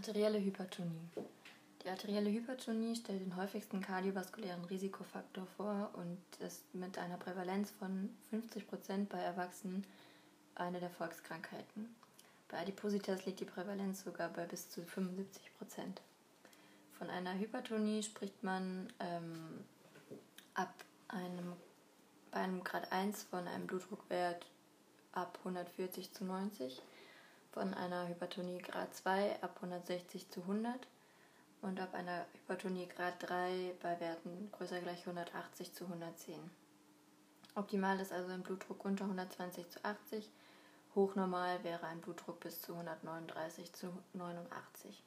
Arterielle Hypertonie. Die arterielle Hypertonie stellt den häufigsten kardiovaskulären Risikofaktor vor und ist mit einer Prävalenz von 50% bei Erwachsenen eine der Volkskrankheiten. Bei Adipositas liegt die Prävalenz sogar bei bis zu 75%. Von einer Hypertonie spricht man ähm, ab einem, bei einem Grad 1 von einem Blutdruckwert ab 140 zu 90 von einer Hypertonie Grad 2 ab 160 zu 100 und ab einer Hypertonie Grad 3 bei Werten größer gleich 180 zu 110. Optimal ist also ein Blutdruck unter 120 zu 80, hochnormal wäre ein Blutdruck bis zu 139 zu 89.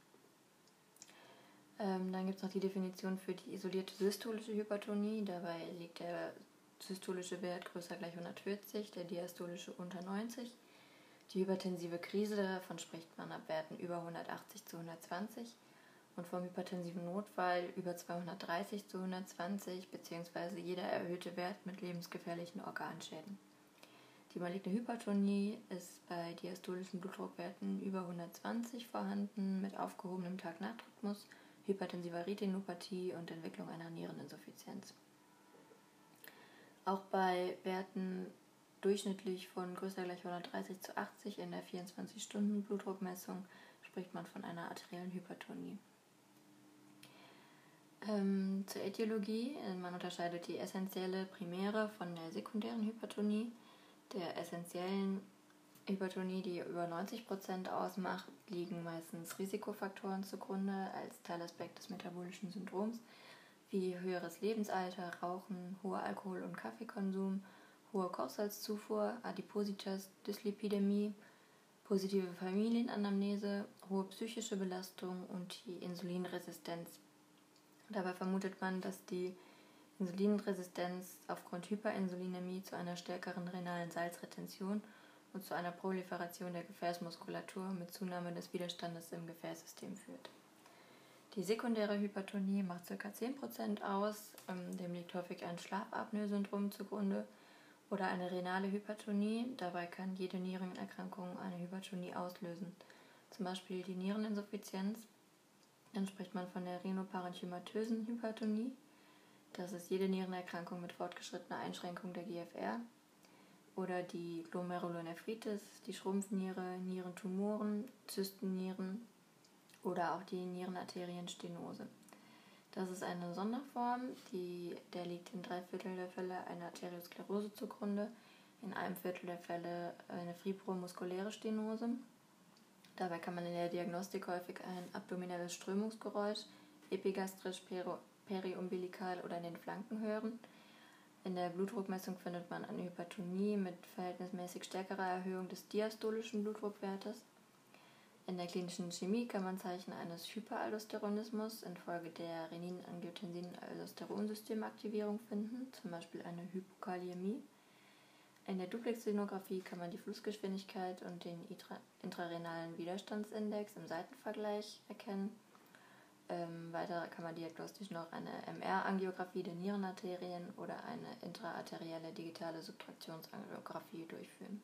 Ähm, dann gibt es noch die Definition für die isolierte systolische Hypertonie. Dabei liegt der systolische Wert größer gleich 140, der diastolische unter 90. Die hypertensive Krise, davon spricht man ab Werten über 180 zu 120 und vom hypertensiven Notfall über 230 zu 120 bzw. jeder erhöhte Wert mit lebensgefährlichen Organschäden. Die maligne Hypertonie ist bei diastolischen Blutdruckwerten über 120 vorhanden mit aufgehobenem Tag-Nacht-Rhythmus, hypertensiver Retinopathie und Entwicklung einer Niereninsuffizienz. Auch bei Werten durchschnittlich von größer gleich 130 zu 80 in der 24-Stunden-Blutdruckmessung spricht man von einer arteriellen Hypertonie. Ähm, zur Ätiologie. Äh, man unterscheidet die essentielle primäre von der sekundären Hypertonie. Der essentiellen Hypertonie, die über 90% ausmacht, liegen meistens Risikofaktoren zugrunde als Teilaspekt des metabolischen Syndroms, wie höheres Lebensalter, Rauchen, hoher Alkohol- und Kaffeekonsum hohe Kochsalzzufuhr, Adipositas, Dyslipidämie, positive Familienanamnese, hohe psychische Belastung und die Insulinresistenz. Dabei vermutet man, dass die Insulinresistenz aufgrund Hyperinsulinämie zu einer stärkeren renalen Salzretention und zu einer Proliferation der Gefäßmuskulatur mit Zunahme des Widerstandes im Gefäßsystem führt. Die sekundäre Hypertonie macht ca. 10% aus, ähm, dem liegt häufig ein Schlafapnoe-Syndrom zugrunde oder eine renale Hypertonie. Dabei kann jede Nierenerkrankung eine Hypertonie auslösen. Zum Beispiel die Niereninsuffizienz. Dann spricht man von der renoparenchymatösen Hypertonie. Das ist jede Nierenerkrankung mit fortgeschrittener Einschränkung der GFR. Oder die Glomerulonephritis, die Schrumpfniere, Nierentumoren, Zystennieren oder auch die Nierenarterienstenose. Das ist eine Sonderform, die, der liegt in drei Viertel der Fälle einer Arteriosklerose zugrunde, in einem Viertel der Fälle eine fibromuskuläre Stenose. Dabei kann man in der Diagnostik häufig ein abdominelles Strömungsgeräusch, epigastrisch, periumbilikal oder in den Flanken hören. In der Blutdruckmessung findet man eine Hypertonie mit verhältnismäßig stärkerer Erhöhung des diastolischen Blutdruckwertes in der klinischen Chemie kann man Zeichen eines Hyperaldosteronismus infolge der Renin-Angiotensin-Aldosteronsystemaktivierung finden, zum Beispiel eine Hypokaliämie. In der Duplexsinographie kann man die Flussgeschwindigkeit und den intrarenalen Widerstandsindex im Seitenvergleich erkennen. Ähm, weiter kann man diagnostisch noch eine MR-Angiografie der Nierenarterien oder eine intraarterielle digitale Subtraktionsangiographie durchführen.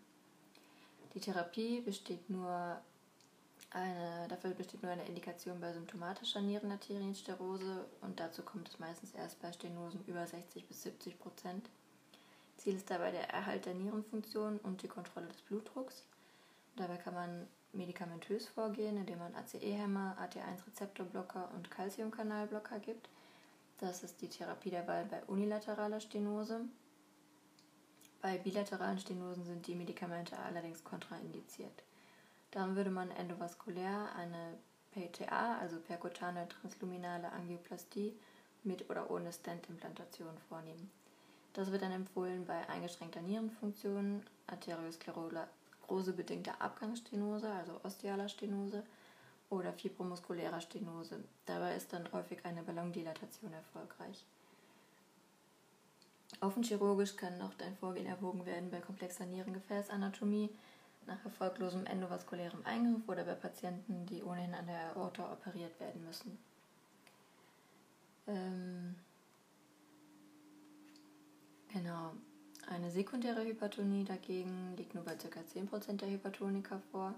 Die Therapie besteht nur eine, dafür besteht nur eine Indikation bei symptomatischer Nierenarteriensterose und dazu kommt es meistens erst bei Stenosen über 60 bis 70 Prozent. Ziel ist dabei der Erhalt der Nierenfunktion und die Kontrolle des Blutdrucks. Dabei kann man medikamentös vorgehen, indem man ACE-Hämmer, AT1-Rezeptorblocker und Calciumkanalblocker gibt. Das ist die Therapie der Wahl bei unilateraler Stenose. Bei bilateralen Stenosen sind die Medikamente allerdings kontraindiziert. Dann würde man endovaskulär eine PTA, also perkutane transluminale Angioplastie, mit oder ohne Stent-Implantation vornehmen. Das wird dann empfohlen bei eingeschränkter Nierenfunktion, arteriosklerose-bedingter Abgangsstenose, also ostealer Stenose, oder fibromuskulärer Stenose. Dabei ist dann häufig eine Ballondilatation erfolgreich. Offenchirurgisch kann noch ein Vorgehen erwogen werden bei komplexer Nierengefäßanatomie, nach erfolglosem endovaskulärem Eingriff oder bei Patienten, die ohnehin an der Aorta operiert werden müssen. Ähm, genau. Eine sekundäre Hypertonie dagegen liegt nur bei ca. 10% der Hypertoniker vor.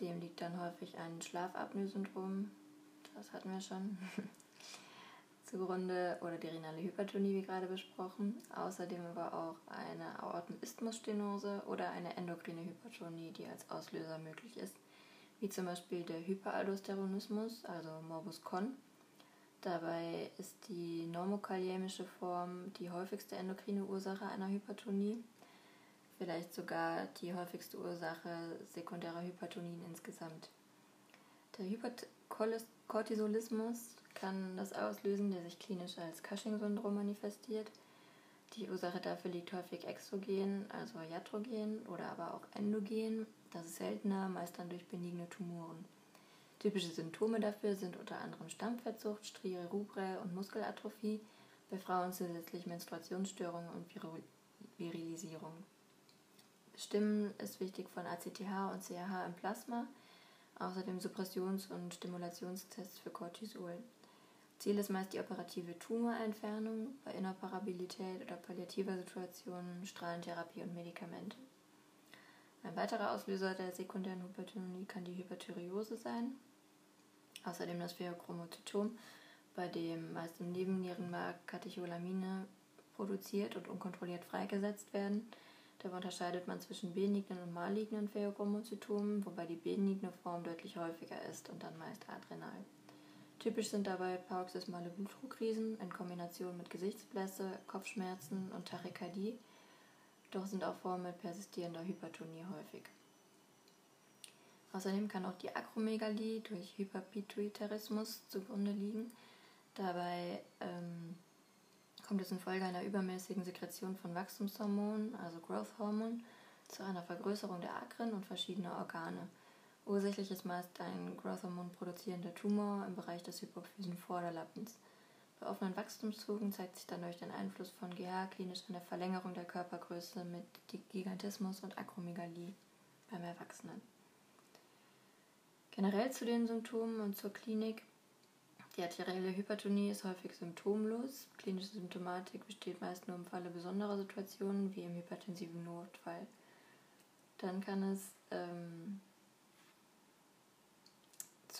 dem liegt dann häufig ein Schlafapnoe-Syndrom, das hatten wir schon, zugrunde oder die renale Hypertonie, wie gerade besprochen. Außerdem aber auch eine Aortenisthmusstenose oder eine endokrine Hypertonie, die als Auslöser möglich ist, wie zum Beispiel der Hyperaldosteronismus, also Morbus Crohn. Dabei ist die normokaliemische Form die häufigste endokrine Ursache einer Hypertonie, vielleicht sogar die häufigste Ursache sekundärer Hypertonien insgesamt. Der Hyperkortisolismus kann das auslösen, der sich klinisch als Cushing-Syndrom manifestiert. Die Ursache dafür liegt häufig exogen, also iatrogen oder aber auch endogen. Das ist seltener, meist dann durch benigne Tumoren. Typische Symptome dafür sind unter anderem Stammfettsucht, Strie rubrae und Muskelatrophie, bei Frauen zusätzlich Menstruationsstörungen und Virilisierung. Bestimmen ist wichtig von ACTH und CAH im Plasma, außerdem Suppressions- und Stimulationstests für Cortisol. Ziel ist meist die operative Tumorentfernung, bei Inoperabilität oder palliativer Situationen Strahlentherapie und Medikamente. Ein weiterer Auslöser der sekundären Hypertonie kann die Hyperthyreose sein, außerdem das Pheochromozytom, bei dem meist im Nebennierenmark Katecholamine produziert und unkontrolliert freigesetzt werden. Dabei unterscheidet man zwischen benignen und malignen Pheochromozytomen, wobei die benigne Form deutlich häufiger ist und dann meist adrenal. Typisch sind dabei paroxysmale Blutdruckkrisen in Kombination mit Gesichtsblässe, Kopfschmerzen und Tachykardie, doch sind auch Formen mit persistierender Hypertonie häufig. Außerdem kann auch die Akromegalie durch Hyperpituitarismus zugrunde liegen. Dabei ähm, kommt es infolge einer übermäßigen Sekretion von Wachstumshormonen, also Growth Hormone, zu einer Vergrößerung der Akren und verschiedener Organe. Ursächlich ist meist ein Growth-Hormon produzierender Tumor im Bereich des hypophysen Vorderlappens. Bei offenen Wachstumszugen zeigt sich dann durch den Einfluss von GH klinisch eine Verlängerung der Körpergröße mit Gigantismus und Akromegalie beim Erwachsenen. Generell zu den Symptomen und zur Klinik. Die arterielle Hypertonie ist häufig symptomlos. Klinische Symptomatik besteht meist nur im Falle besonderer Situationen wie im hypertensiven Notfall. Dann kann es ähm,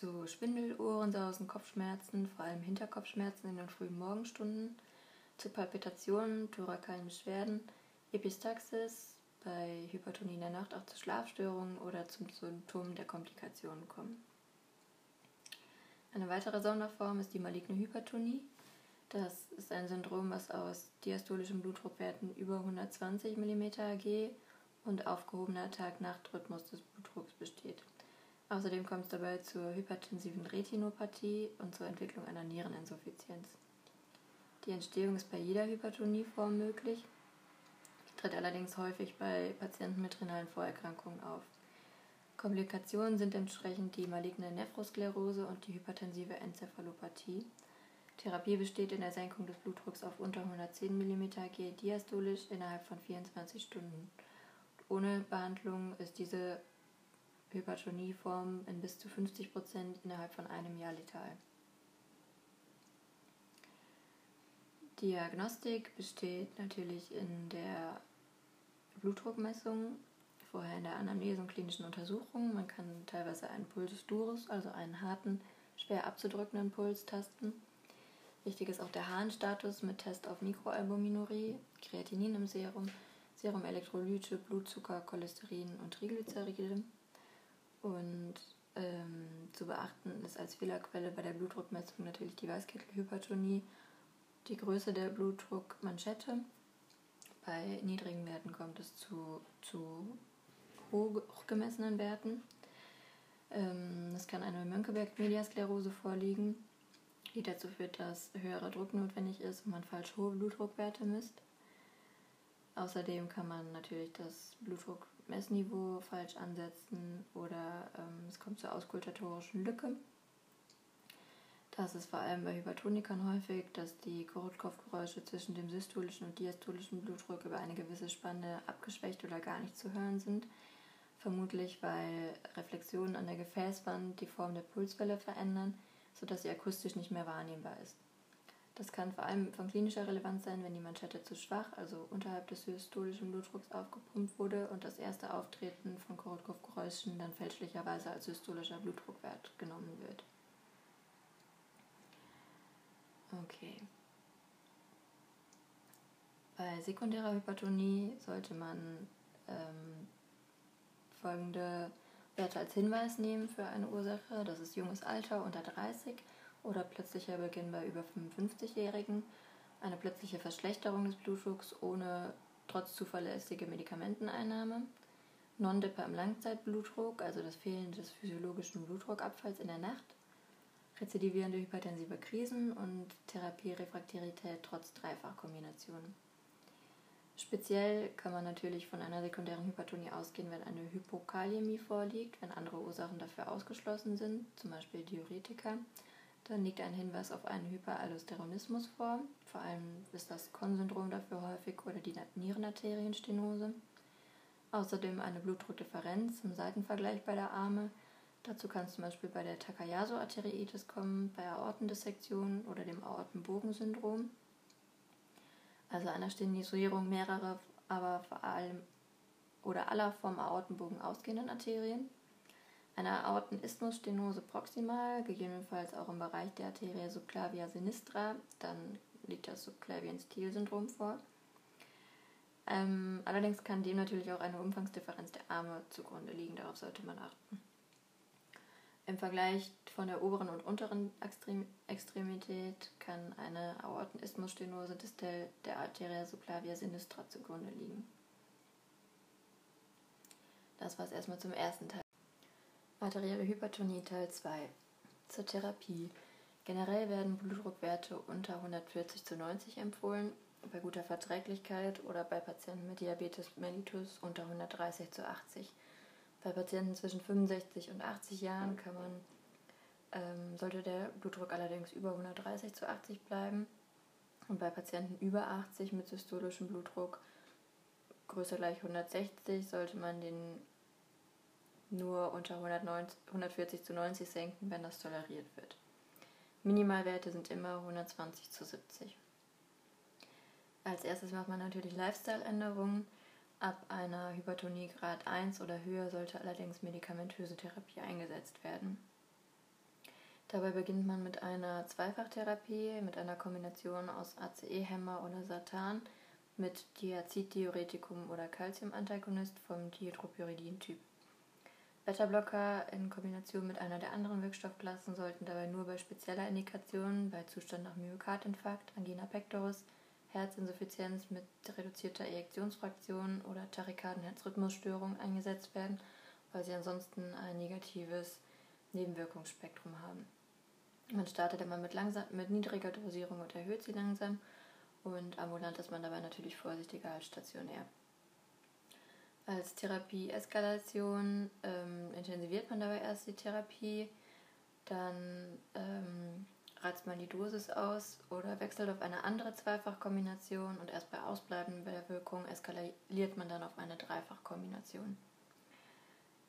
zu Schwindel, Ohrensausen, Kopfschmerzen, vor allem Hinterkopfschmerzen in den frühen Morgenstunden, zu Palpitationen, thorakalen Beschwerden, Epistaxis, bei Hypertonie in der Nacht auch zu Schlafstörungen oder zum Symptom der Komplikationen kommen. Eine weitere Sonderform ist die maligne Hypertonie. Das ist ein Syndrom, was aus diastolischen Blutdruckwerten über 120 mm Hg und aufgehobener Tag-Nacht-Rhythmus des Blutdrucks besteht. Außerdem kommt es dabei zur hypertensiven Retinopathie und zur Entwicklung einer Niereninsuffizienz. Die Entstehung ist bei jeder Hypertonieform möglich, tritt allerdings häufig bei Patienten mit renalen Vorerkrankungen auf. Komplikationen sind entsprechend die maligne Nephrosklerose und die hypertensive Enzephalopathie. Therapie besteht in der Senkung des Blutdrucks auf unter 110 mm Hg diastolisch innerhalb von 24 Stunden. Ohne Behandlung ist diese Hypertonieform in bis zu 50 Prozent innerhalb von einem Jahr letal. Diagnostik besteht natürlich in der Blutdruckmessung, vorher in der Anamnese und klinischen Untersuchungen. Man kann teilweise einen Pulsus durus, also einen harten, schwer abzudrückenden Puls tasten. Wichtig ist auch der Harnstatus mit Test auf Mikroalbuminurie, Kreatinin im Serum, Serumelektrolyte, Blutzucker, Cholesterin und Triglyceride. Und ähm, zu beachten ist als Fehlerquelle bei der Blutdruckmessung natürlich die Weißkittelhypertonie, die Größe der Blutdruckmanschette. Bei niedrigen Werten kommt es zu, zu hoch gemessenen Werten. Ähm, es kann eine Mönckeberg-Mediasklerose vorliegen, die dazu führt, dass höherer Druck notwendig ist und man falsch hohe Blutdruckwerte misst. Außerdem kann man natürlich das Blutdruck Messniveau falsch ansetzen oder ähm, es kommt zur auskultatorischen Lücke. Das ist vor allem bei Hypertonikern häufig, dass die Korottkopfgeräusche zwischen dem systolischen und diastolischen Blutdruck über eine gewisse Spanne abgeschwächt oder gar nicht zu hören sind. Vermutlich, weil Reflexionen an der Gefäßwand die Form der Pulswelle verändern, sodass sie akustisch nicht mehr wahrnehmbar ist. Das kann vor allem von klinischer Relevanz sein, wenn die Manschette zu schwach, also unterhalb des systolischen Blutdrucks aufgepumpt wurde und das erste Auftreten von Korotkov-Geräuschen dann fälschlicherweise als systolischer Blutdruckwert genommen wird. Okay. Bei sekundärer Hypertonie sollte man ähm, folgende Werte als Hinweis nehmen für eine Ursache. Das ist junges Alter unter 30 oder plötzlicher Beginn bei über 55-Jährigen, eine plötzliche Verschlechterung des Blutdrucks ohne trotz zuverlässiger Medikamenteneinnahme, Non-Dipper im Langzeitblutdruck, also das Fehlen des physiologischen Blutdruckabfalls in der Nacht, rezidivierende hypertensive Krisen und Therapierefraktarität trotz Dreifachkombinationen. Speziell kann man natürlich von einer sekundären Hypertonie ausgehen, wenn eine Hypokaliämie vorliegt, wenn andere Ursachen dafür ausgeschlossen sind, zum Beispiel Diuretika. Dann liegt ein Hinweis auf einen Hyperallosteronismus vor, vor allem ist das Kon-Syndrom dafür häufig oder die Nierenarterienstenose. Außerdem eine Blutdruckdifferenz im Seitenvergleich bei der Arme. Dazu kann es zum Beispiel bei der Takayasu-Arteriitis kommen, bei Aortendissektion oder dem Aortenbogensyndrom also einer Stenisierung mehrerer, aber vor allem oder aller vom Aortenbogen ausgehenden Arterien, einer Aortenisthmusstenose proximal, gegebenenfalls auch im Bereich der Arterie subclavia sinistra, dann liegt das Subclavian-Stil-Syndrom vor. Ähm, allerdings kann dem natürlich auch eine Umfangsdifferenz der Arme zugrunde liegen, darauf sollte man achten. Im Vergleich von der oberen und unteren Extremität kann eine Aortenisthmusstenose distal der Arteria subclavia sinistra zugrunde liegen. Das war es erstmal zum ersten Teil. Arterielle Hypertonie Teil 2. Zur Therapie. Generell werden Blutdruckwerte unter 140 zu 90 empfohlen, bei guter Verträglichkeit oder bei Patienten mit Diabetes mellitus unter 130 zu 80. Bei Patienten zwischen 65 und 80 Jahren kann man, ähm, sollte der Blutdruck allerdings über 130 zu 80 bleiben. Und bei Patienten über 80 mit systolischem Blutdruck größer gleich 160 sollte man den nur unter 190, 140 zu 90 senken, wenn das toleriert wird. Minimalwerte sind immer 120 zu 70. Als erstes macht man natürlich Lifestyle-Änderungen. Ab einer Hypertonie Grad 1 oder höher sollte allerdings medikamentöse Therapie eingesetzt werden. Dabei beginnt man mit einer Zweifachtherapie mit einer Kombination aus ACE-Hämmer oder Satan mit Diaziddiuretikum oder Calciumantagonist vom Dietropyridin-Typ. Beta-Blocker in Kombination mit einer der anderen Wirkstoffklassen sollten dabei nur bei spezieller Indikation, bei Zustand nach Myokardinfarkt, Angina pectoris, Herzinsuffizienz mit reduzierter Ejektionsfraktion oder Tachykarden-Herzrhythmusstörung eingesetzt werden, weil sie ansonsten ein negatives Nebenwirkungsspektrum haben. Man startet immer mit, langsam, mit niedriger Dosierung und erhöht sie langsam und ambulant ist man dabei natürlich vorsichtiger als stationär. Als Therapie-Eskalation ähm, intensiviert man dabei erst die Therapie, dann ähm, reizt man die Dosis aus oder wechselt auf eine andere Zweifachkombination und erst bei Ausbleiben der Wirkung eskaliert man dann auf eine Dreifachkombination.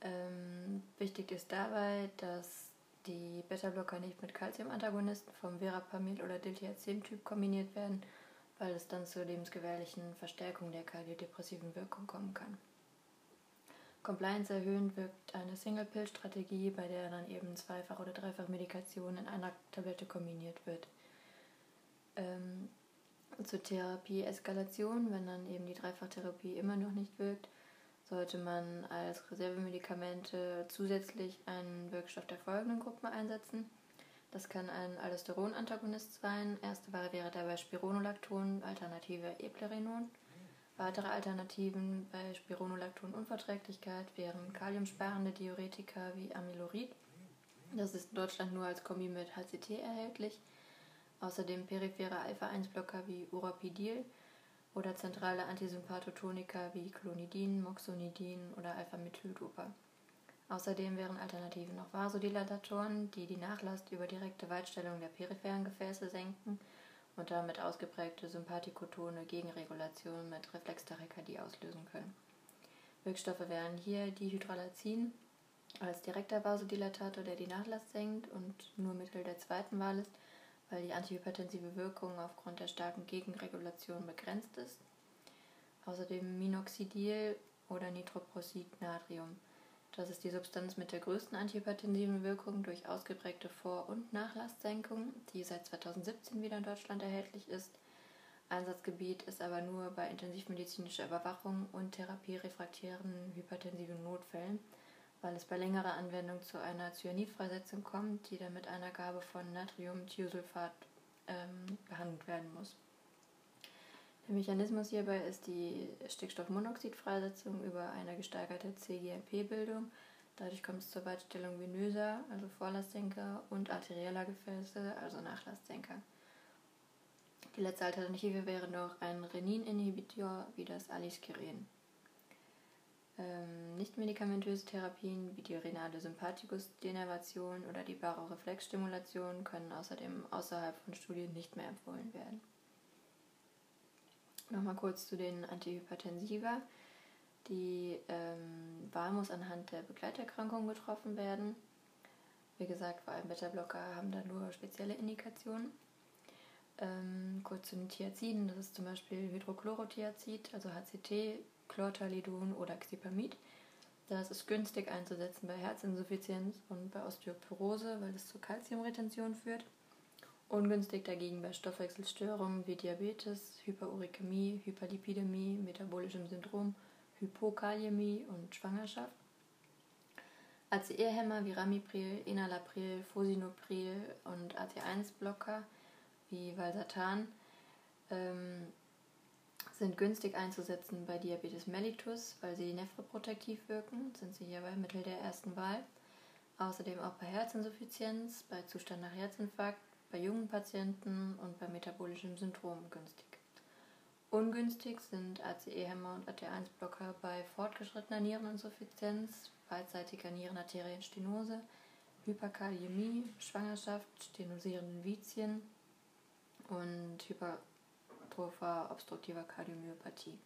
Ähm, wichtig ist dabei, dass die Beta-Blocker nicht mit Calcium-Antagonisten vom Verapamil oder Diltiazem-Typ kombiniert werden, weil es dann zur lebensgefährlichen Verstärkung der kardiodepressiven Wirkung kommen kann. Compliance erhöhend wirkt eine Single-Pill-Strategie, bei der dann eben Zweifach- oder Dreifach-Medikation in einer Tablette kombiniert wird. Ähm, zur Therapie-Eskalation, wenn dann eben die Dreifachtherapie immer noch nicht wirkt, sollte man als Reservemedikamente zusätzlich einen Wirkstoff der folgenden Gruppen einsetzen. Das kann ein Aldosteron-Antagonist sein. Erste Wahl wäre dabei Spironolacton, Alternative Eplerinon. Weitere Alternativen bei Spironolacton-Unverträglichkeit wären kaliumsparende Diuretika wie Amylorid. Das ist in Deutschland nur als Kombi mit HCT erhältlich. Außerdem periphere Alpha-1-Blocker wie Urapidil oder zentrale Antisympathotoniker wie Clonidin, Moxonidin oder Alpha-Methyl-Dopa. Außerdem wären Alternativen noch Vasodilatatoren, die die Nachlast über direkte Weitstellung der peripheren Gefäße senken und damit ausgeprägte sympathikotone Gegenregulation mit Reflextachykardie auslösen können. Wirkstoffe wären hier Dihydralazin als direkter Vasodilatator, der die Nachlast senkt und nur Mittel der zweiten Wahl ist, weil die antihypertensive Wirkung aufgrund der starken Gegenregulation begrenzt ist. Außerdem Minoxidil oder Nitroprosid-Natrium. Das ist die Substanz mit der größten antihypertensiven Wirkung durch ausgeprägte Vor- und Nachlastsenkung, die seit 2017 wieder in Deutschland erhältlich ist. Einsatzgebiet ist aber nur bei intensivmedizinischer Überwachung und therapierefraktären hypertensiven Notfällen, weil es bei längerer Anwendung zu einer Cyanidfreisetzung kommt, die dann mit einer Gabe von Natriumthiosulfat ähm, behandelt werden muss. Der Mechanismus hierbei ist die Stickstoffmonoxidfreisetzung über eine gesteigerte CGMP-Bildung. Dadurch kommt es zur Beitstellung venöser, also Vorlastsenker, und arterieller Gefäße, also Nachlastsenker. Die letzte Alternative wäre noch ein Renin-Inhibitor wie das Aliskiren. Ähm, nicht-medikamentöse Therapien wie die renale Sympathikus-Denervation oder die Baroreflexstimulation können außerdem außerhalb von Studien nicht mehr empfohlen werden. Nochmal kurz zu den Antihypertensiva. Die ähm, Wahl muss anhand der Begleiterkrankung getroffen werden. Wie gesagt, vor allem Beta-Blocker haben da nur spezielle Indikationen. Ähm, kurz zu den Thiaziden, das ist zum Beispiel Hydrochlorothiazid, also HCT, Chlortalidon oder Xipamid. Das ist günstig einzusetzen bei Herzinsuffizienz und bei Osteoporose, weil es zur Kalziumretention führt. Ungünstig dagegen bei Stoffwechselstörungen wie Diabetes, Hyperurikämie, Hyperlipidämie, metabolischem Syndrom, Hypokaliämie und Schwangerschaft. ACE-Hämmer wie Ramipril, Enalapril, Fosinopril und AT1-Blocker wie Valsartan ähm, sind günstig einzusetzen bei Diabetes mellitus, weil sie nephroprotektiv wirken, sind sie hierbei Mittel der ersten Wahl. Außerdem auch bei Herzinsuffizienz, bei Zustand nach Herzinfarkt, bei jungen Patienten und bei metabolischem Syndrom günstig. Ungünstig sind ACE-Hämmer und AT1-Blocker bei fortgeschrittener Niereninsuffizienz, beidseitiger Nierenarterienstenose, Hyperkaliämie, Schwangerschaft, stenosierenden Vizien, und hypertropher obstruktiver Kardiomyopathie.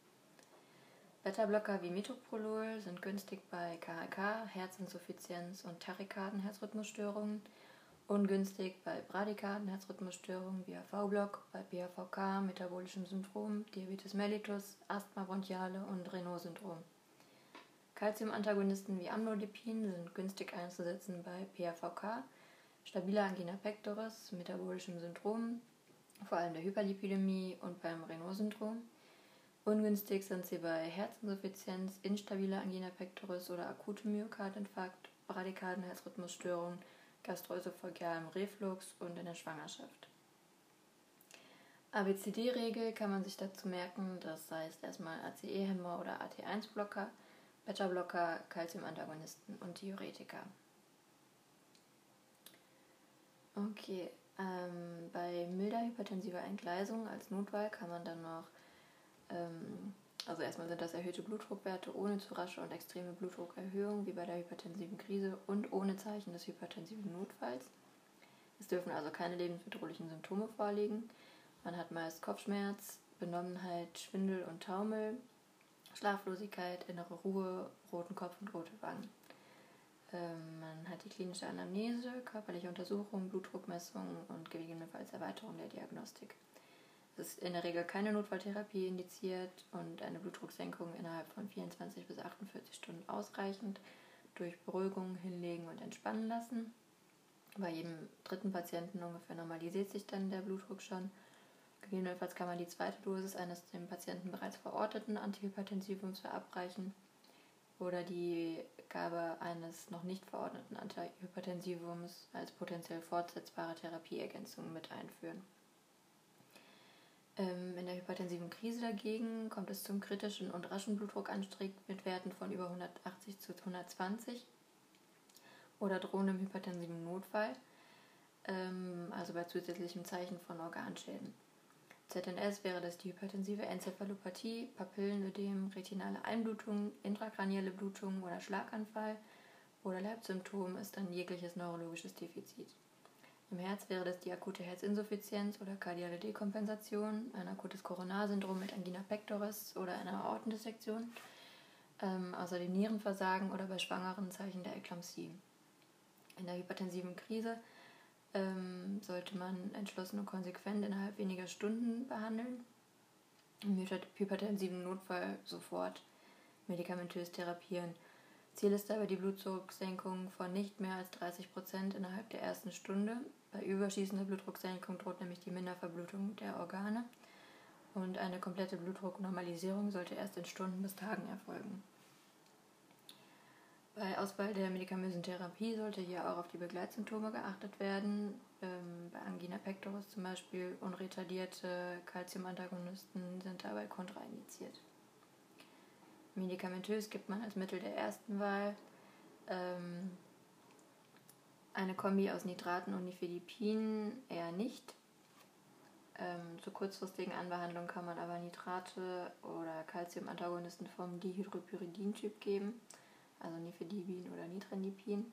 Beta-Blocker wie Metoprolol sind günstig bei KHK, Herzinsuffizienz und Tachykarden-Herzrhythmusstörungen, ungünstig bei Bradykarden-Herzrhythmusstörungen wie AV-Block, bei BAVK, metabolischem Syndrom, Diabetes mellitus, Asthma bronchiale und Renault-Syndrom. Calcium-Antagonisten wie Amlodipin sind günstig einzusetzen bei PAVK, stabiler Angina pectoris, metabolischem Syndrom, vor allem der Hyperlipidämie und beim Renault-Syndrom. Ungünstig sind sie bei Herzinsuffizienz, instabiler Angina pectoris oder akutem Myokardinfarkt, radikalen Herzrhythmusstörungen, gastroesophagealem Reflux und in der Schwangerschaft. ABCD-Regel kann man sich dazu merken, das heißt erstmal ACE-Hämmer oder AT1-Blocker, Beta-Blocker, Calcium-Antagonisten und Diuretika. Okay, ähm, bei milder hypertensiver Entgleisung als Notwahl kann man dann noch, ähm, also erstmal sind das erhöhte Blutdruckwerte ohne zu rasche und extreme Blutdruckerhöhung wie bei der hypertensiven Krise und ohne Zeichen des hypertensiven Notfalls. Es dürfen also keine lebensbedrohlichen Symptome vorliegen. Man hat meist Kopfschmerz, Benommenheit, Schwindel und Taumel, Schlaflosigkeit, innere Ruhe, roten Kopf und rote Wangen. Ähm, man hat die klinische Anamnese, körperliche Untersuchung, Blutdruckmessung und gegebenenfalls Erweiterung der Diagnostik. Es ist in der Regel keine Notfalltherapie indiziert und eine Blutdrucksenkung innerhalb von 24 bis 48 Stunden ausreichend durch Beruhigung, Hinlegen und Entspannen lassen. Bei jedem dritten Patienten ungefähr normalisiert sich dann der Blutdruck schon. Gegebenenfalls kann man die zweite Dosis eines dem Patienten bereits verorteten Antihypertensivums verabreichen oder die Gabe eines noch nicht verordneten Antihypertensivums als potenziell fortsetzbare Therapieergänzung mit einführen. Ähm, in der hypertensiven Krise dagegen kommt es zum kritischen und raschen Blutdruckanstieg mit Werten von über 180 zu 120 oder drohendem hypertensiven Notfall, ähm, also bei zusätzlichem Zeichen von Organschäden. ZNS wäre das die hypertensive Enzephalopathie, Papillenödem, retinale Einblutung, intrakranielle Blutung oder Schlaganfall oder Leibsymptom ist dann jegliches neurologisches Defizit. Im Herz wäre das die akute Herzinsuffizienz oder kardiale Dekompensation, ein akutes Coronarsyndrom mit Angina pectoris oder einer Aortendissektion, ähm, außerdem Nierenversagen oder bei Schwangeren Zeichen der Eklampsie. In der hypertensiven Krise ähm, sollte man entschlossen und konsequent innerhalb weniger Stunden behandeln. Im hypertensiven Notfall sofort medikamentös therapieren. Ziel ist dabei die Blutdrucksenkung von nicht mehr als 30 Prozent innerhalb der ersten Stunde. Bei überschießender Blutdrucksenkung droht nämlich die Minderverblutung der Organe und eine komplette Blutdrucknormalisierung sollte erst in Stunden bis Tagen erfolgen. Bei Auswahl der medikamentösen Therapie sollte hier auch auf die Begleitsymptome geachtet werden. Ähm, bei Angina pectoris zum Beispiel unretardierte Calciumantagonisten sind dabei kontraindiziert. Medikamentös gibt man als Mittel der ersten Wahl ähm, eine Kombi aus Nitraten und Nifedipin eher nicht. Ähm, zur kurzfristigen Anbehandlung kann man aber Nitrate oder Calciumantagonisten vom Dihydropyridin-Typ geben also Nifedipin oder Nitrendipin.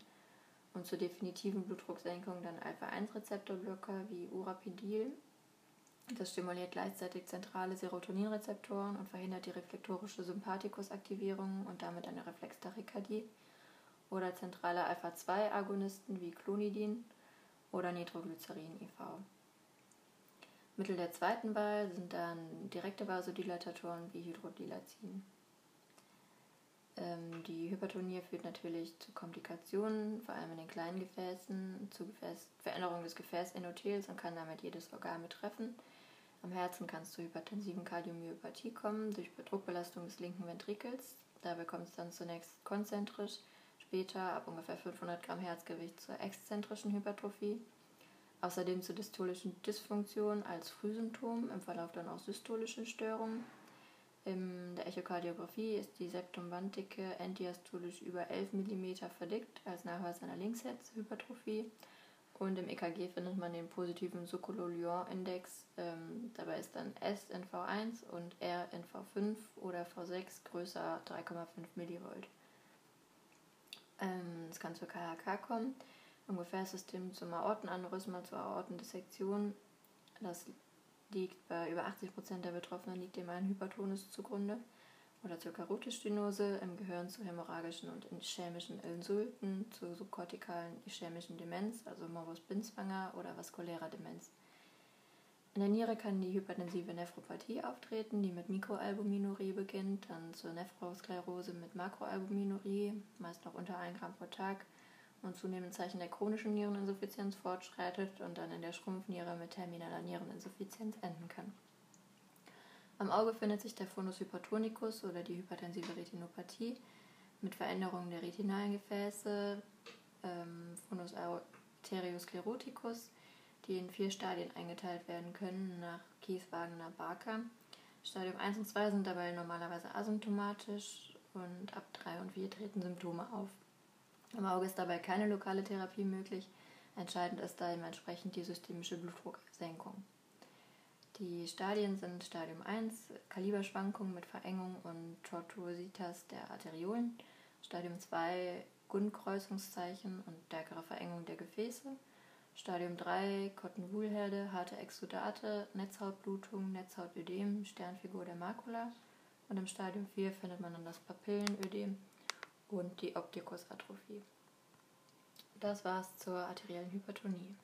Und zur definitiven Blutdrucksenkung dann Alpha-1-Rezeptorblocker wie Urapidil. Das stimuliert gleichzeitig zentrale Serotoninrezeptoren und verhindert die reflektorische Sympathikusaktivierung und damit eine Reflextachykardie. Oder zentrale Alpha-2-Agonisten wie Clonidin oder Nitroglycerin IV. Mittel der zweiten Wahl sind dann direkte Vasodilatatoren wie Hydrodilazin. Ähm, die Hypertonie führt natürlich zu Komplikationen, vor allem in den kleinen Gefäßen, zu Gefäß Veränderung des Gefäßendothels und kann damit jedes Organ betreffen. Am Herzen kann es zu hypertensiven Kardiomyopathie kommen durch Druckbelastung des linken Ventrikels. Dabei kommt es dann zunächst konzentrisch, später ab ungefähr 500 Gramm Herzgewicht zur exzentrischen Hypertrophie. Außerdem zu dystolischen Dysfunktionen als Frühsymptom, im Verlauf dann auch systolischen Störungen in der Echokardiographie ist die Septumbanddicke enddiastolisch über 11 mm verdickt, als Nachweis einer Linksherzhypertrophie. Und im EKG findet man den positiven Sokolo-Lyon-Index. Ähm, dabei ist dann S in V1 und R in V5 oder V6 größer 3,5 mV. Ähm, es kann zur KHK kommen. Im Gefäßsystem zum Aortenaneurysma, zur Aortendissektion. Das liegt bei über 80 Prozent der Betroffenen liegt dem ein Hypertonus zugrunde oder zur Karotisstenose im Gehirn zu hämorrhagischen und ischämischen Insulten, zur subkortikalen ischämischen Demenz, also Morbus Binswanger oder vaskulärer Demenz. In der Niere kann die hypertensive Nephropathie auftreten, die mit Mikroalbuminurie beginnt, dann zur Nephrosklerose mit Makroalbuminurie, meist noch unter 1 Gramm pro Tag, und zunehmend Zeichen der chronischen Niereninsuffizienz fortschreitet und dann in der Schrumpfniere mit terminaler Niereninsuffizienz enden kann. Am Auge findet sich der Fundus hypertonicus oder die hypertensive Retinopathie mit Veränderungen der retinalen Gefäße, ähm, Fundus arterioskleroticus, die in vier Stadien eingeteilt werden können nach Kies, Wagner, Barker. Stadium 1 und 2 sind dabei normalerweise asymptomatisch und ab 3 und 4 treten Symptome auf. Im Auge ist dabei keine lokale Therapie möglich. Entscheidend ist da dementsprechend die systemische Blutdrucksenkung. Die Stadien sind Stadium 1, Kaliberschwankungen mit Verengung und Tortuositas der Arteriolen. Stadium 2, Gundkreuzungszeichen und stärkere Verengung der Gefäße. Stadium 3, Cotton-Wool-Herde, harte Exudate, Netzhautblutung, Netzhautödem, Sternfigur der Makula. Und im Stadium 4 findet man dann das Papillenödem und die Optikusatrophie. Das war's zur arteriellen Hypertonie.